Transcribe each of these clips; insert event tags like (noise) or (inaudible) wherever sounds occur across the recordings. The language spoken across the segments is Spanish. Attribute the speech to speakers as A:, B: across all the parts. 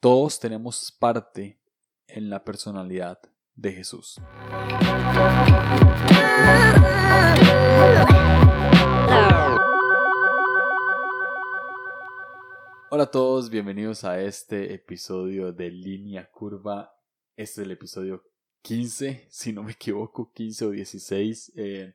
A: todos tenemos parte en la personalidad de Jesús. Hola a todos, bienvenidos a este episodio de Línea Curva. Este es el episodio 15, si no me equivoco, 15 o 16. Eh,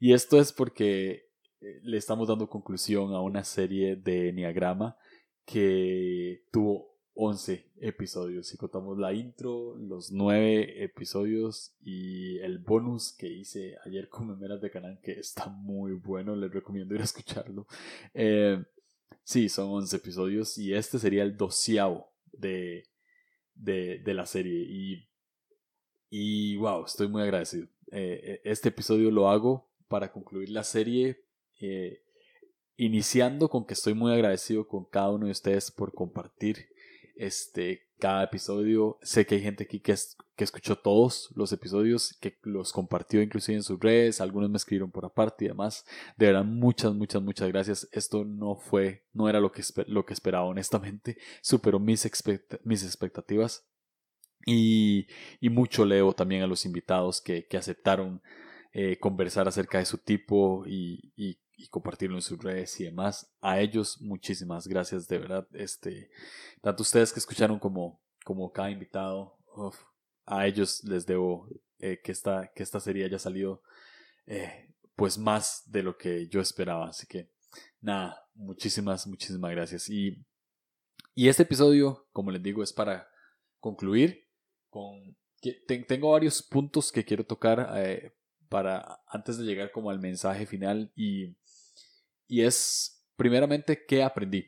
A: y esto es porque eh, le estamos dando conclusión a una serie de Enneagrama que tuvo 11 episodios. Si contamos la intro, los 9 episodios y el bonus que hice ayer con Memeras de Canal, que está muy bueno, les recomiendo ir a escucharlo. Eh, sí, son 11 episodios y este sería el doceavo de, de, de la serie. Y, y wow, estoy muy agradecido. Eh, eh, este episodio lo hago para concluir la serie. Iniciando con que estoy muy agradecido con cada uno de ustedes por compartir este, cada episodio. Sé que hay gente aquí que, que escuchó todos los episodios, que los compartió inclusive en sus redes, algunos me escribieron por aparte y demás. De verdad, muchas, muchas, muchas gracias. Esto no fue, no era lo que, lo que esperaba, honestamente. (laughs) Superó mis, mis expectativas. Y, y, mucho leo también a los invitados que, que aceptaron eh, conversar acerca de su tipo y, y y compartirlo en sus redes y demás. A ellos muchísimas gracias, de verdad. Este, tanto ustedes que escucharon como, como cada invitado, a ellos les debo eh, que, esta, que esta serie haya salido eh, pues más de lo que yo esperaba. Así que nada, muchísimas, muchísimas gracias. Y, y este episodio, como les digo, es para concluir con... Tengo varios puntos que quiero tocar eh, para antes de llegar como al mensaje final y y es primeramente qué aprendí.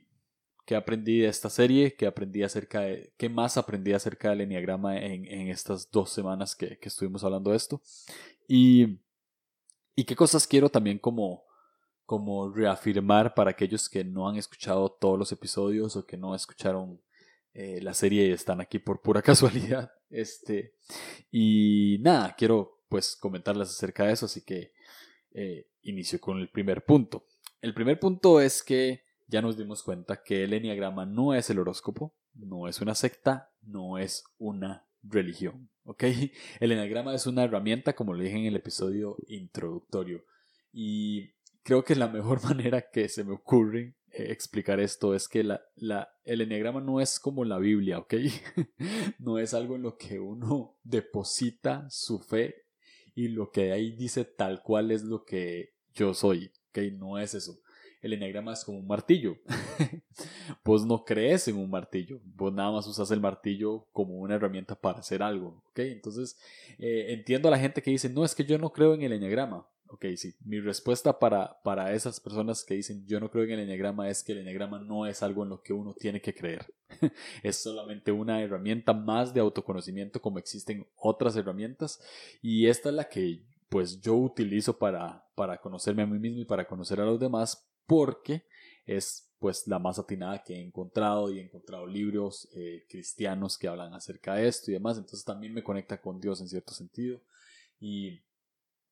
A: ¿Qué aprendí de esta serie? ¿Qué aprendí acerca de. ¿Qué más aprendí acerca del Enneagrama en, en estas dos semanas que, que, estuvimos hablando de esto? Y. Y qué cosas quiero también como. como reafirmar para aquellos que no han escuchado todos los episodios o que no escucharon eh, la serie y están aquí por pura (laughs) casualidad. Este. Y nada, quiero pues comentarles acerca de eso, así que eh, inicio con el primer punto. El primer punto es que ya nos dimos cuenta que el enneagrama no es el horóscopo, no es una secta, no es una religión. ¿Ok? (laughs) El enneagrama es una herramienta, como lo dije en el episodio introductorio. Y creo que la mejor (laughs) manera que se me ocurre eh, explicar esto es que la, la, el enneagrama no es como la Biblia, ¿ok? (laughs) no es algo en lo que uno deposita su fe y lo que ahí dice tal cual es lo que yo soy. ¿Ok? No es eso. El enneagrama es como un martillo. (laughs) vos no crees en un martillo, vos nada más usas el martillo como una herramienta para hacer algo. Entonces, eh, entiendo a la gente que dice, no, es que yo no creo en el enneagrama. Ok, sí. Mi respuesta para, para esas personas que dicen yo no creo en el enneagrama es que el enneagrama no es algo en lo que uno tiene que creer. (laughs) es solamente una herramienta más de autoconocimiento como existen otras herramientas y esta es la que pues yo utilizo para, para conocerme a mí mismo y para conocer a los demás porque es pues la más atinada que he encontrado y he encontrado libros eh, cristianos que hablan acerca de esto y demás, entonces también me conecta con Dios en cierto sentido y,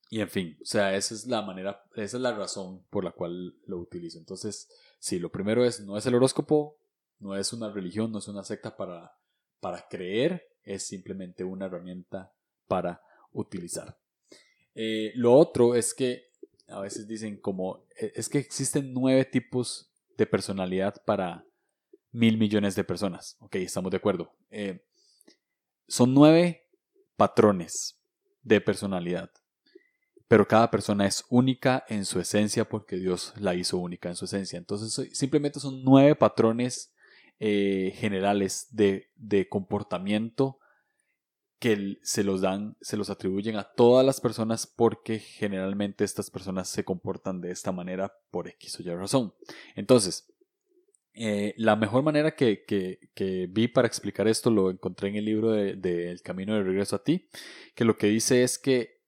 A: y en fin, o sea, esa es la manera, esa es la razón por la cual lo utilizo. Entonces, sí, lo primero es, no es el horóscopo, no es una religión, no es una secta para, para creer, es simplemente una herramienta para utilizar. Eh, lo otro es que a veces dicen como, e, es que existen nueve tipos de personalidad para mil millones de personas. Ok, estamos de acuerdo. Eh, son nueve patrones de personalidad. Pero cada persona es única en su esencia porque Dios la hizo única en su esencia. Entonces simplemente son nueve patrones eh, generales de, de comportamiento que se los dan, se los atribuyen a todas las personas porque generalmente estas personas se comportan de esta manera por X o Y razón. Entonces, eh, la mejor manera que, que, vi para explicar esto lo encontré en el libro de, El Camino de Regreso a ti, que lo que dice es que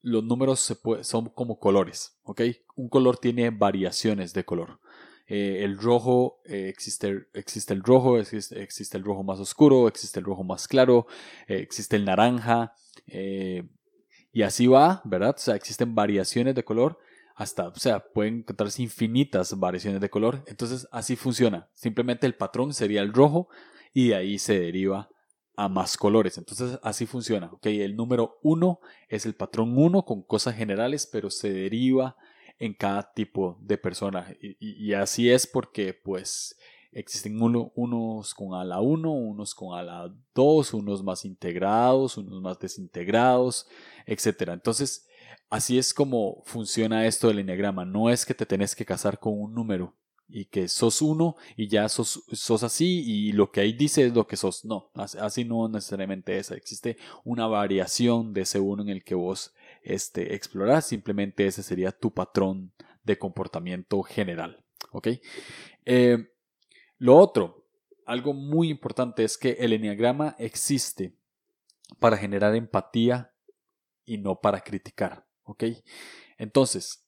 A: los números se son como colores, ¿ok? Un color tiene variaciones de color. Eh, el rojo, eh, existe, existe el rojo, existe, el rojo más oscuro, existe el rojo más claro, eh, existe el naranja, y así va, ¿verdad? O sea, existen variaciones de color, hasta, o sea, pueden encontrarse infinitas variaciones de color, entonces así funciona. Simplemente el patrón sería el rojo, y de ahí se deriva a más colores. Entonces así funciona. ¿okay? El número 1 es el patrón 1 con cosas generales, pero se deriva en cada tipo de persona. Y, así es porque pues existen unos con ala 1, unos con ala 2, unos más integrados, unos más desintegrados, etc. Entonces así es como funciona esto del enneagrama. No es que te tenés que casar con un número y que sos uno y ya sos, sos así y lo que ahí dice es lo que sos. No, así no necesariamente es. Existe una variación de ese uno en el que vos este, explorás. Simplemente ese sería tu patrón de comportamiento general. ¿Ok? Eh, lo otro, algo muy importante es que el enneagrama existe para generar empatía y no para criticar. ¿Ok? Entonces,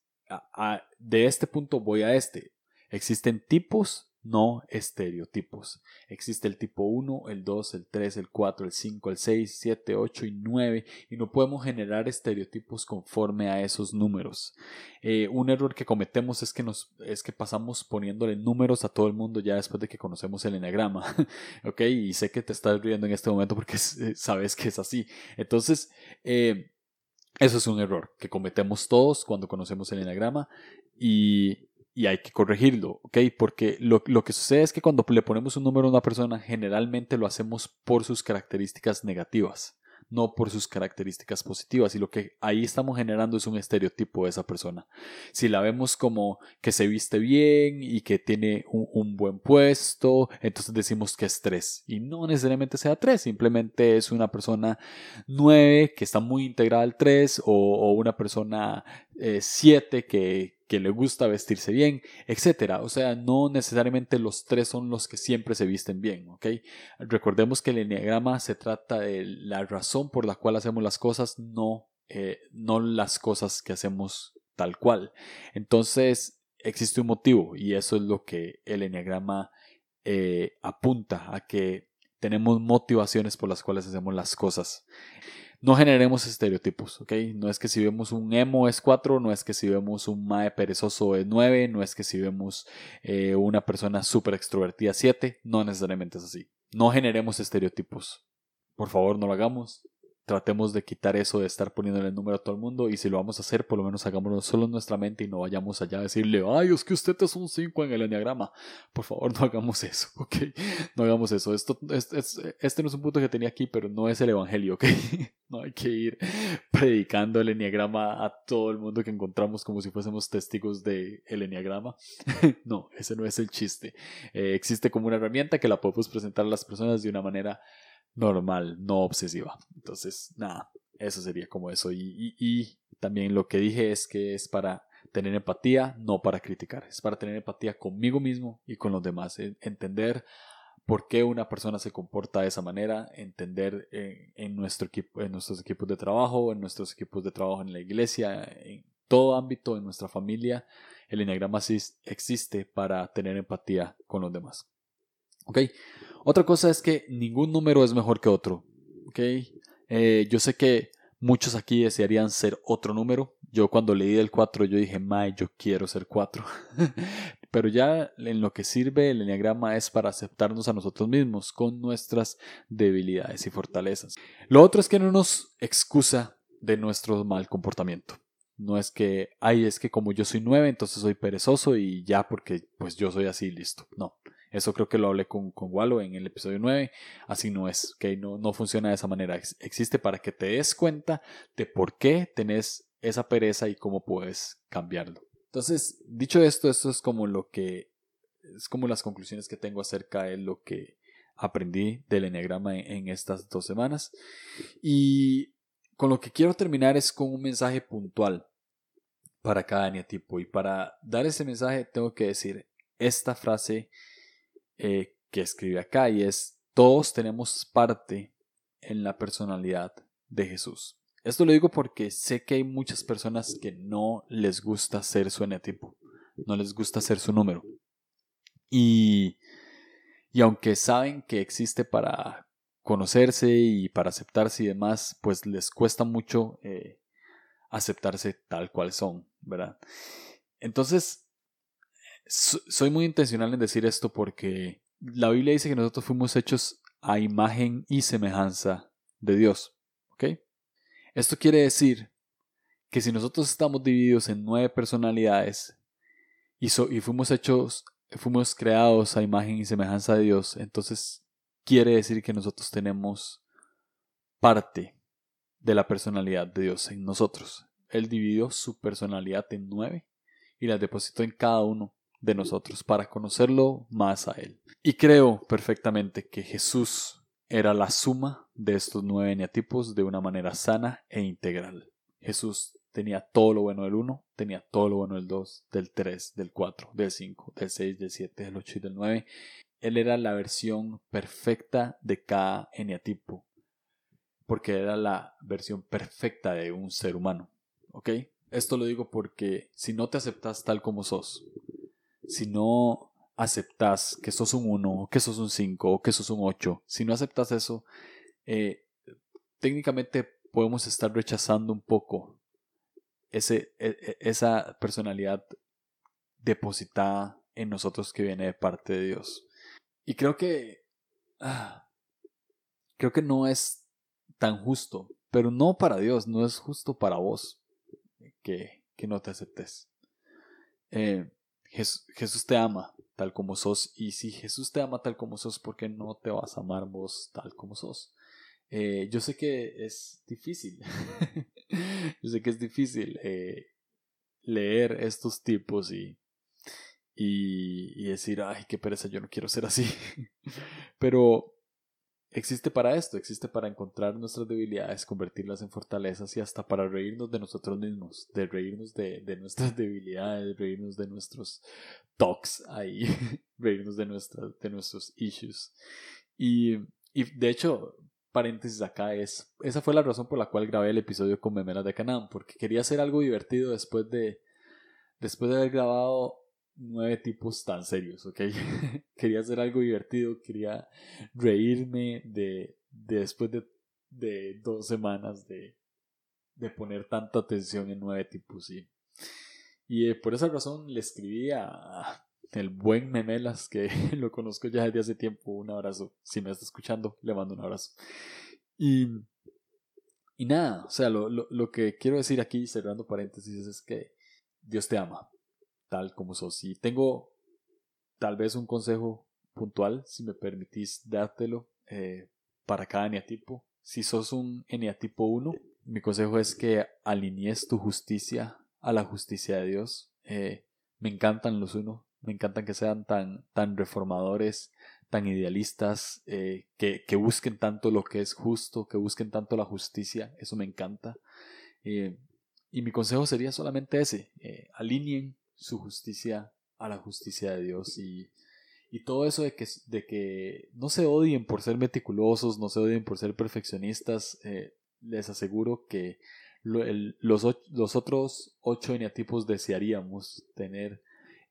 A: de este punto voy a este. Existen tipos, no estereotipos. Existe el tipo 1, el 2, el 3, el 4, el 5, el 6, 7, 8 y 9 y no podemos generar estereotipos conforme a esos números. Eh, un error que cometemos es que, nos, es que pasamos poniéndole números a todo el mundo ya después de que conocemos el enagrama. (laughs) ok, y sé que te estás riendo en este momento porque eh, sabes que es así. Entonces, eh, eso es un error que cometemos todos cuando conocemos el enagrama y y hay que corregirlo, ¿ok? Porque lo, lo, que sucede es que cuando le ponemos un número a una persona, generalmente lo hacemos por sus características negativas no por sus características positivas. Y lo que ahí estamos generando es un estereotipo de esa persona. Si la vemos como que se viste bien y que tiene un, buen puesto, entonces decimos que es 3. Y no necesariamente sea 3, simplemente es una persona 9 que está muy integrada al 3 o, una persona 7 eh, que, que le gusta vestirse bien, etcétera. O sea, no necesariamente los tres son los que siempre se visten bien, ¿ok? Recordemos que el enneagrama se trata de la razón por la cual hacemos las cosas, no, eh, no las cosas que hacemos tal cual. Entonces, existe un motivo y eso es lo que el enneagrama eh, apunta a que tenemos motivaciones por las cuales hacemos las cosas no generemos estereotipos, ¿ok? No es que si vemos un emo es 4, no es que si vemos un mae perezoso es 9, no es que si vemos eh, una persona súper extrovertida 7, no necesariamente es así. No generemos estereotipos. Por favor, no lo hagamos tratemos de quitar eso de estar poniéndole el número a todo el mundo y si lo vamos a hacer, por lo menos hagámoslo solo en nuestra mente y no vayamos allá a decirle, ay, es que usted es un 5 en el enneagrama. Por favor, no hagamos eso, (laughs) ¿ok? No hagamos eso. Esto, este, este no es un punto que tenía aquí, pero no es el evangelio, (laughs) ¿ok? No hay que ir predicando el enneagrama a todo el mundo que encontramos como si fuésemos testigos del el enneagrama. (laughs) No, ese no es el chiste. Eh, existe como una herramienta que la podemos presentar a las personas de una manera normal, no obsesiva. Entonces, nada, eso sería como eso. Y, también lo que dije es que es para tener empatía, no para criticar. Es para tener empatía conmigo mismo y con los demás. Entender por qué una persona se comporta de esa manera, entender en, nuestro equipo, en nuestros equipos de trabajo, en nuestros equipos de trabajo en la iglesia, en todo ámbito, en nuestra familia, el enneagrama existe para tener empatía con los demás. ¿Ok? Otra cosa es que ningún número es mejor que otro. ¿ok? Eh, yo sé que muchos aquí desearían ser otro número. Yo cuando leí el 4 yo dije, May, yo quiero ser 4. (laughs) Pero ya en lo que sirve el enneagrama es para aceptarnos a nosotros mismos con nuestras debilidades y fortalezas. Lo otro es que no nos excusa de nuestro mal comportamiento. No es que, ay, es que como yo soy 9, entonces soy perezoso y ya porque pues yo soy así, listo. No. Eso creo que lo hablé con, con Walo en el episodio 9. Así no es, que no, no funciona de esa manera. Existe para que te des cuenta de por qué tenés esa pereza y cómo puedes cambiarlo. Entonces, dicho esto, esto es como lo que es como las conclusiones que tengo acerca de lo que aprendí del enneagrama en, estas dos semanas. Y con lo que quiero terminar es con un mensaje puntual para cada eneatipo. Y para dar ese mensaje tengo que decir esta frase eh, que escribe acá y es, todos tenemos parte en la personalidad de Jesús. Esto lo digo porque sé que hay muchas personas que no les gusta ser su enetipo, no les gusta ser su número. Y, y aunque saben que existe para conocerse y para aceptarse y demás, pues les cuesta mucho eh, aceptarse tal cual son, ¿verdad? Entonces, soy muy intencional en decir esto porque la Biblia dice que nosotros fuimos hechos a imagen y semejanza de Dios. ¿Ok? Esto quiere decir que si nosotros estamos divididos en nueve personalidades y, y fuimos hechos, fuimos creados a imagen y semejanza de Dios, entonces quiere decir que nosotros tenemos parte de la personalidad de Dios en nosotros. Él dividió su personalidad en nueve y la depositó en cada uno de nosotros para conocerlo más a Él. Y creo perfectamente que Jesús era la suma de estos nueve eneatipos de una manera sana e integral. Jesús tenía todo lo bueno del 1, tenía todo lo bueno del 2, del 3, del 4, del 5, del 6, del 7, del 8 y del 9. Él era la versión perfecta de cada eneatipo, porque era la versión perfecta de un ser humano. ¿Ok? Esto lo digo porque si no te aceptas tal como sos, si no aceptas que sos un 1, que sos un 5, o que sos un 8, si no aceptas eso, eh, técnicamente podemos estar rechazando un poco ese, e, e, esa personalidad depositada en nosotros que viene de parte de Dios. Y creo que ah, creo que no es tan justo, pero no para Dios, no es justo para vos que, que no te aceptes. Eh, Jesús, te ama tal como sos. Y si Jesús te ama tal como sos, ¿por qué no te vas a amar vos tal como sos? Eh, yo sé que es difícil. (laughs) yo sé que es difícil eh, leer estos tipos y, y, y decir, ay, qué pereza, yo no quiero ser así. (laughs) Pero existe para esto, existe para encontrar nuestras debilidades, convertirlas en fortalezas y hasta para reírnos de nosotros mismos, de reírnos de, nuestras (laughs) debilidades, reírnos de nuestros talks ahí, (laughs) reírnos de, nuestras, de nuestros issues. Y, de hecho, paréntesis acá es, esa fue la razón por la cual grabé el episodio con Memelas de Canam, porque quería hacer algo divertido después de, después de haber grabado nueve tipos tan serios, ¿ok? (laughs) quería hacer algo divertido, quería reírme de, después de, de, dos semanas de, de, poner tanta atención en nueve tipos, ¿sí? Y eh, por esa razón le escribí a el buen Memelas, que (laughs) lo conozco ya desde hace tiempo, un abrazo. Si me está escuchando, le mando un abrazo. Y, y nada, o sea, lo, lo, lo que quiero decir aquí, cerrando paréntesis, es que Dios te ama tal como sos. Y tengo tal vez un consejo puntual, si me permitís dártelo, eh, para cada eneatipo. Si sos un eneatipo 1, mi consejo es que alinees tu justicia a la justicia de Dios. Eh, me encantan los uno, me encantan que sean tan, tan reformadores, tan idealistas, eh, que, que, busquen tanto lo que es justo, que busquen tanto la justicia, eso me encanta. y mi consejo sería solamente ese, alineen su justicia a la justicia de Dios y, y todo eso de que, de que no se odien por ser meticulosos, no se odien por ser perfeccionistas, eh, les aseguro que los, los, otros ocho eneatipos desearíamos tener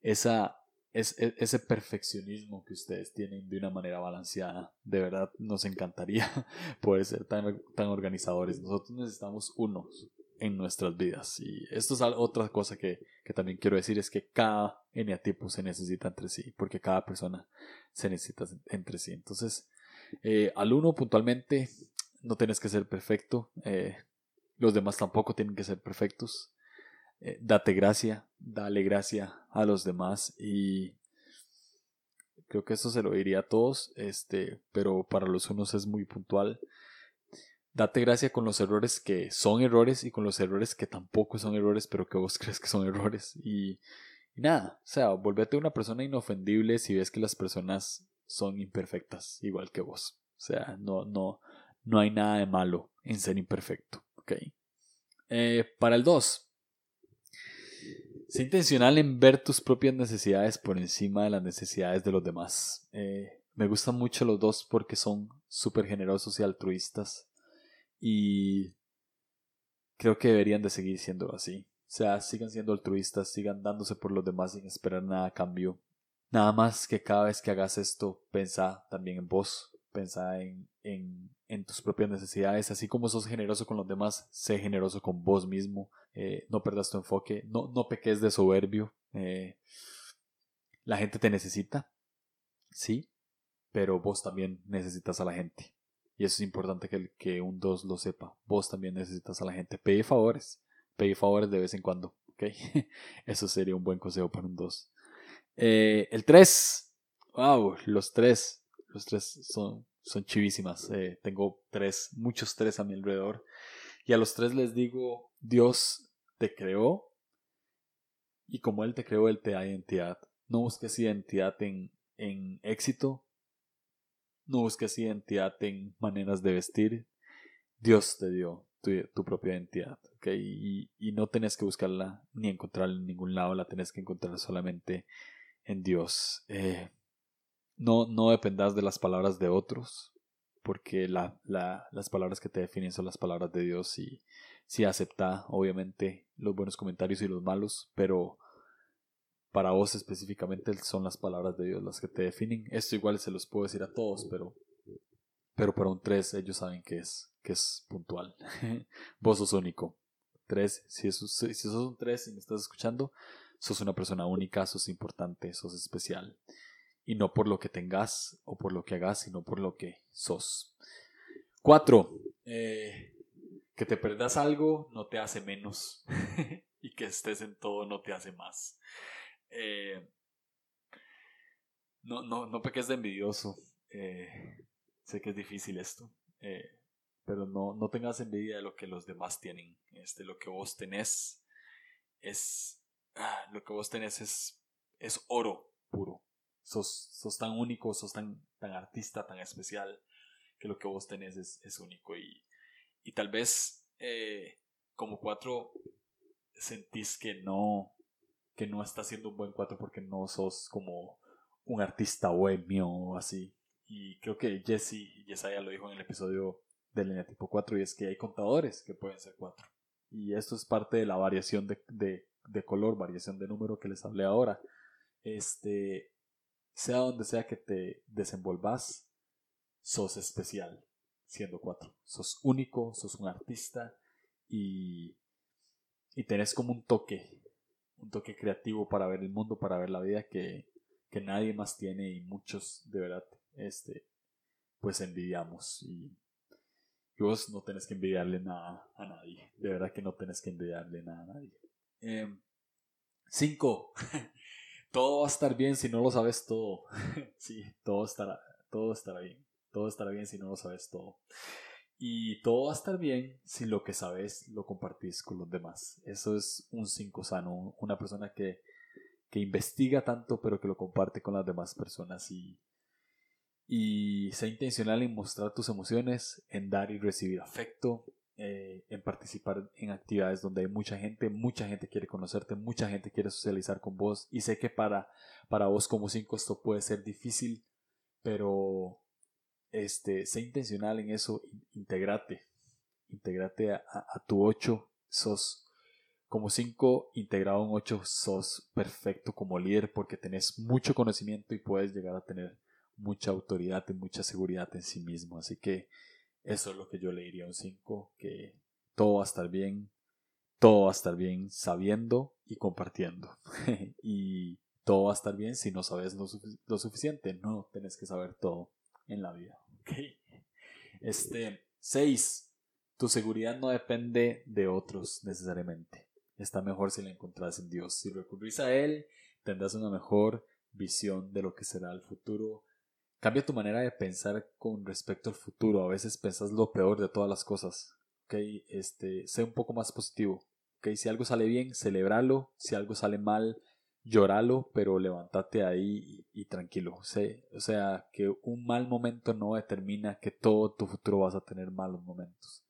A: esa, e, ese perfeccionismo que ustedes tienen de una manera balanceada. De verdad nos encantaría (laughs) poder ser tan, tan organizadores. Nosotros necesitamos unos, en nuestras vidas. Y esto es otra cosa que, que también quiero decir, es que cada eneatipo se necesita entre sí, porque cada persona se necesita entre sí. Entonces, eh, al uno puntualmente, no tienes que ser perfecto, eh, los demás tampoco tienen que ser perfectos. Eh, date gracia, dale gracia a los demás y creo que eso se lo diría a todos, este, pero para los unos es muy puntual date gracia con los errores que son errores y con los errores que tampoco son errores, pero que vos (laughs) crees que son errores. Y, nada, o sea, volvete una persona inofendible si ves que las personas son imperfectas, igual que vos. O sea, no, no, no hay nada de malo en ser imperfecto. ¿ok? Eh, para el 2. Sé intencional en ver tus propias necesidades por encima de las necesidades de los demás. Eh, me gustan mucho los dos porque son súper generosos y altruistas. Y creo que deberían de seguir siendo así. O sea, sigan siendo altruistas, sigan dándose por los demás sin esperar nada a cambio. Nada más que cada vez que hagas esto, pensa también en vos, pensa en, en, en tus propias necesidades. Así como sos generoso con los demás, sé generoso con vos mismo. Eh, no perdas tu enfoque, no, no peques de soberbio. Eh, la gente te necesita, sí, pero vos también necesitas a la gente. Y eso es importante que, que un 2 lo sepa. Vos también necesitas a la gente. Pedí favores. Pedí favores de vez en cuando. ¿ok? (laughs) Eso sería un buen consejo para un 2. Eh, el 3. Wow, los 3. Los 3 son, son chivísimas. Eh, tengo tres, muchos tres a mi alrededor. Y a los tres les digo, Dios te creó y como Él te creó, Él te da identidad. No busques identidad en, en éxito, no busques identidad en maneras de vestir. Dios te dio tu, propia identidad, ¿ok? Y, no tenés que buscarla ni encontrarla en ningún lado, la tenés que encontrar solamente en Dios. Eh, no, no dependas de las palabras de otros, porque la, la, las palabras que te definen son las palabras de Dios y si acepta obviamente los buenos comentarios y los malos, pero para vos específicamente son las palabras de Dios las que te definen. Esto igual se los puedo decir a todos, pero, pero para un 3 ellos saben que es, que es puntual. (laughs) vos sos único. 3, si, si sos un 3 y me estás escuchando, sos una persona única, sos importante, sos especial y no por lo que tengas o por lo que hagas, sino por lo que sos. Cuatro, eh, que te perdas algo no te hace menos (laughs) y que estés en todo no te hace más. Eh, no, no, no peques de envidioso. Eh, sé que es difícil esto, pero no, no tengas envidia de lo que los demás tienen. Este, lo que vos tenés es, ah, lo que vos tenés es, es oro puro sos, sos tan único, sos tan, tan artista, tan especial, que lo que vos tenés es, es único. Y, y tal vez eh, como cuatro sentís que no, que no estás siendo un buen cuatro porque no sos como un artista bohemio o así. Y creo que Jesse y ya lo dijo en el episodio del línea tipo 4 y es que hay contadores que pueden ser cuatro. Y esto es parte de la variación de, de, color, variación de número que les hablé ahora. Este, sea donde sea que te desenvolvas, sos especial siendo cuatro. Sos único, sos un artista y, y tenés como un toque, un toque creativo para ver el mundo, para ver la vida que, que nadie más tiene y muchos de verdad este, pues envidiamos y, vos no tenés que envidiarle nada a nadie, de verdad que no tenés que envidiarle nada a nadie. Em, cinco, (laughs) todo va a estar bien si no lo sabes todo. (laughs) sí, todo estará, todo estará bien. Todo estará bien si no lo sabes todo. Y todo va a estar bien si lo que sabes lo compartís con los demás. Eso es un 5 sano, una persona que, que investiga tanto pero que lo comparte con las demás personas y, y sea intencional en mostrar tus emociones, en dar y recibir afecto, eh, en participar en actividades donde hay mucha gente, mucha gente quiere conocerte, mucha gente quiere socializar con vos y sé que para, para vos como cinco esto puede ser difícil, pero este, sé intencional en eso, integrate, integrate a, tu 8, sos como 5 integrado en 8, sos perfecto como líder porque tenés mucho conocimiento y puedes llegar a tener mucha autoridad y mucha seguridad en sí mismo, así que eso es lo que yo le diría a un 5, que todo va a estar bien, todo va a estar bien sabiendo y compartiendo. (laughs) y todo va a estar bien si no sabes lo, suficiente, no tenés que saber todo en la vida. ¿Okay? Este, 6. Tu seguridad no depende de otros necesariamente. Está mejor si la encontrás en Dios. Si recurrís a Él, tendrás una mejor visión de lo que será el futuro Cambia tu manera de pensar con respecto al futuro. A veces pensás lo peor de todas las cosas. ¿okay? Este, sé un poco más positivo. ¿okay? Si algo sale bien, celebralo. Si algo sale mal, lloralo, pero levántate ahí y, tranquilo. Sé, o sea, que un mal momento no determina que todo tu futuro vas a tener malos momentos.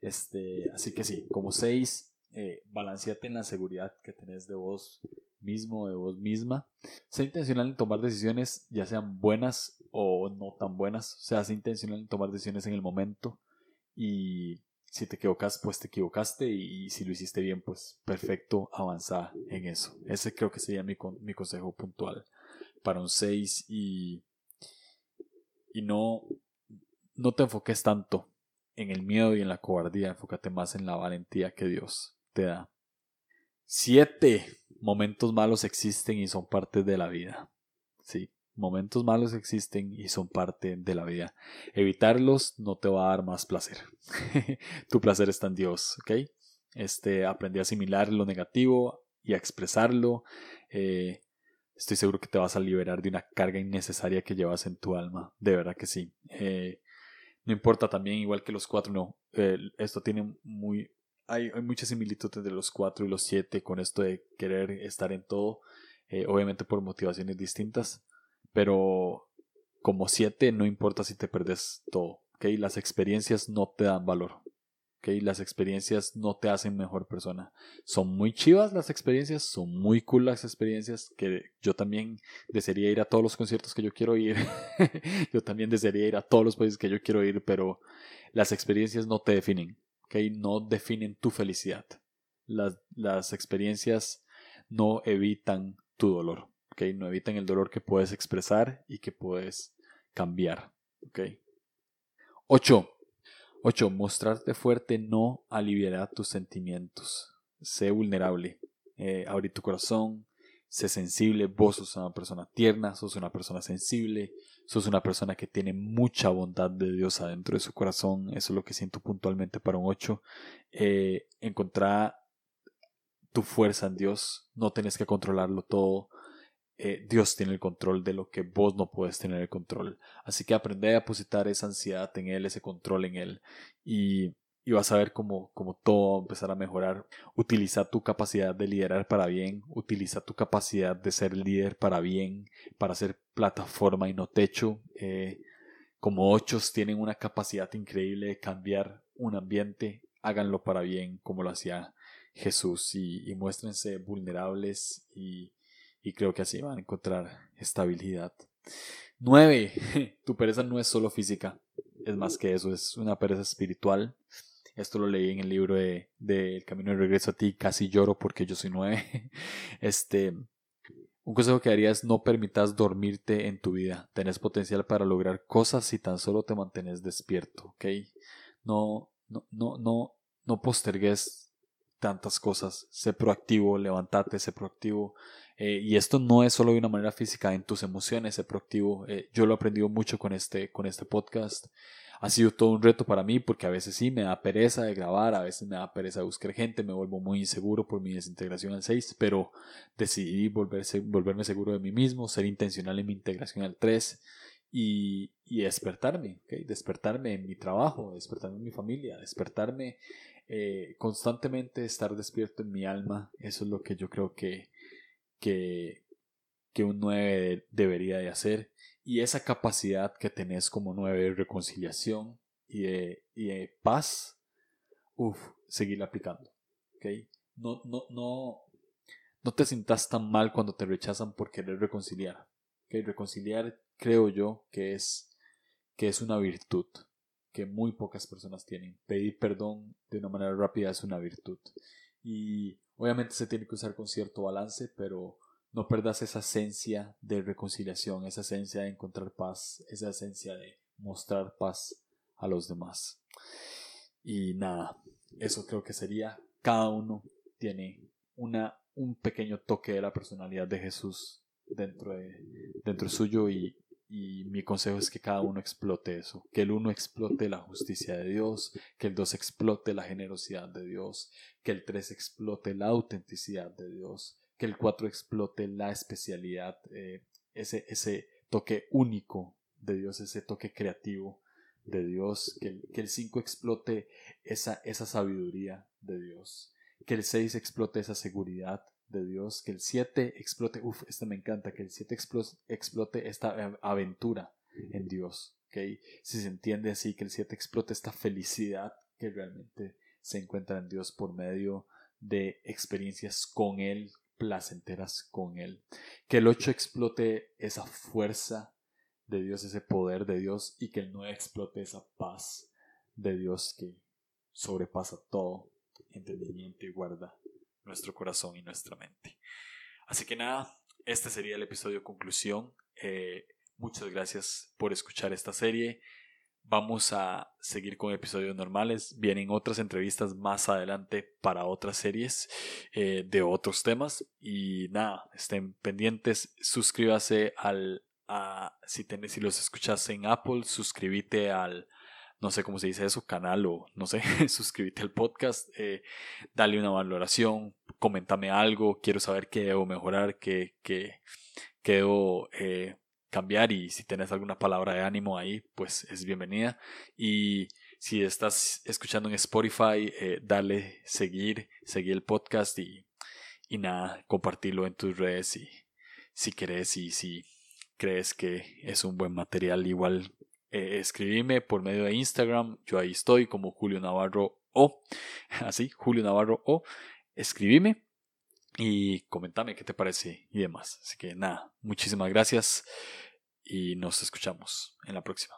A: Este, así que sí, como seis, eh, balanceate en la seguridad que tenés de vos mismo, de vos misma. Sé intencional en tomar decisiones, ya sean buenas o no tan buenas. O sea, sé intencional en tomar decisiones en el momento. Y si te equivocas, pues te equivocaste. Y, si lo hiciste bien, pues perfecto, avanza en eso. Ese creo que sería mi, mi consejo puntual para un 6. Y, y no, no te enfoques tanto en el miedo y en la cobardía. Enfócate más en la valentía que Dios te da. 7 momentos malos existen y son parte de la vida. Sí, Momentos malos existen y son parte de la vida. Evitarlos no te va a dar más placer. (laughs) tu placer está en Dios, ¿ok? Este, aprendí a asimilar lo negativo y a expresarlo. Eh, estoy seguro que te vas a liberar de una carga innecesaria que llevas en tu alma. De verdad que sí. Eh, no importa también, igual que los cuatro, no. esto tiene muy. Hay, hay muchas similitudes entre los cuatro y los siete con esto de querer estar en todo. Eh, obviamente por motivaciones distintas. Pero como siete, no importa si te perdes todo. ¿okay? Las experiencias no te dan valor. ¿okay? Las experiencias no te hacen mejor persona. Son muy chivas las experiencias, son muy cool las experiencias, que yo también desearía ir a todos los conciertos que yo quiero ir. (laughs) yo también desearía ir a todos los países que yo quiero ir, pero las experiencias no te definen. ¿okay? No definen tu felicidad. Las, las experiencias no evitan tu dolor. No evitan el dolor que puedes expresar y que puedes cambiar. ¿okay? 8. 8. Mostrarte fuerte no aliviará tus sentimientos. Sé vulnerable. Eh, tu corazón. Sé sensible. Vos sos una persona tierna. Sos una persona sensible. Sos una persona que tiene mucha bondad de Dios adentro de su corazón. Eso es lo que siento puntualmente para un 8. Eh, encontrar tu fuerza en Dios. No tienes que controlarlo todo. Eh, Dios tiene el control de lo que vos no puedes tener el control. Así que aprende a depositar esa ansiedad en Él, ese control en Él. Y, y vas a ver cómo, cómo, todo va a empezar a mejorar. Utiliza tu capacidad de liderar para bien. Utiliza tu capacidad de ser líder para bien. Para ser plataforma y no techo. Eh, como ochos tienen una capacidad increíble de cambiar un ambiente. Háganlo para bien como lo hacía Jesús y, y muéstrense vulnerables y y creo que así van a encontrar estabilidad. 9. (laughs) Tu pereza no es solo física, es más que eso, es una pereza espiritual. Esto lo leí en el libro de, El Camino de Regreso a ti, casi lloro porque yo soy 9. (laughs) Este, un consejo que haría es no permitas dormirte en tu vida. Tenés potencial para lograr cosas si tan solo te mantienes despierto, ¿ok? No, no, no, no, no postergues tantas cosas. Sé proactivo, levántate, sé proactivo. Eh, y esto no es solo de una manera física, en tus emociones, ser proactivo. Eh, yo lo he aprendido mucho con este, con este podcast. Ha sido todo un reto para mí porque a veces sí me da pereza de grabar, a veces me da pereza de buscar gente, me vuelvo muy inseguro por mi desintegración al 6, pero decidí volverse, volverme seguro de mí mismo, ser intencional en mi integración al 3 y, y despertarme, despertarme en mi trabajo, despertarme en mi familia, despertarme eh, constantemente, estar despierto en mi alma. Eso es lo que yo creo que, que, que un 9 debería de hacer. Y esa capacidad que tenés como 9 de reconciliación y de, y de paz, uff, seguir aplicando. ¿okay? No, no, no, no te sientas tan mal cuando te rechazan por querer reconciliar. ¿okay? Reconciliar creo yo que es, que es una virtud que muy pocas personas tienen. Pedir perdón de una manera rápida es una virtud. Y Obviamente se tiene que usar con cierto balance, pero no perdas esa esencia de reconciliación, esa esencia de encontrar paz, esa esencia de mostrar paz a los demás. Y nada, eso creo que sería, cada uno tiene una, un pequeño toque de la personalidad de Jesús dentro de, dentro suyo y, y mi consejo es que cada uno explote eso, que el uno explote la justicia de Dios, que el dos explote la generosidad de Dios, que el tres explote la autenticidad de Dios, que el cuatro explote la especialidad, eh, ese, ese toque único de Dios, ese toque creativo de Dios, que el, que el cinco explote esa, esa sabiduría de Dios, que el seis explote esa seguridad de Dios, que el 7 explote, uff, este me encanta, que el 7 explote, esta aventura en Dios, ¿okay? Si se entiende así, que el 7 explote esta felicidad que realmente se encuentra en Dios por medio de experiencias con Él, placenteras con Él. Que el 8 explote esa fuerza de Dios, ese poder de Dios, y que el 9 explote esa paz de Dios que sobrepasa todo entendimiento y guarda nuestro corazón y nuestra mente. Así que nada, este sería el episodio conclusión. Eh, muchas gracias por escuchar esta serie. Vamos a seguir con episodios normales. Vienen otras entrevistas más adelante para otras series eh, de otros temas. Y nada, estén pendientes. Suscríbase al, a, si, tenés, si los escuchas en Apple, suscríbete al, no sé cómo se dice eso, canal o no sé, (laughs) suscríbete al podcast, eh, dale una valoración, coméntame algo, quiero saber qué debo mejorar, qué, qué, debo eh, cambiar y si tienes alguna palabra de ánimo ahí, pues es bienvenida. Y si estás escuchando en Spotify, eh, dale seguir, seguir el podcast y, y nada, compartirlo en tus redes y si querés y si crees que es un buen material, igual eh, escribime por medio de Instagram, yo ahí estoy como Julio Navarro o, (laughs) así, Julio Navarro o, escribime y comentame qué te parece y demás. Así que nada, muchísimas gracias y nos escuchamos en la próxima.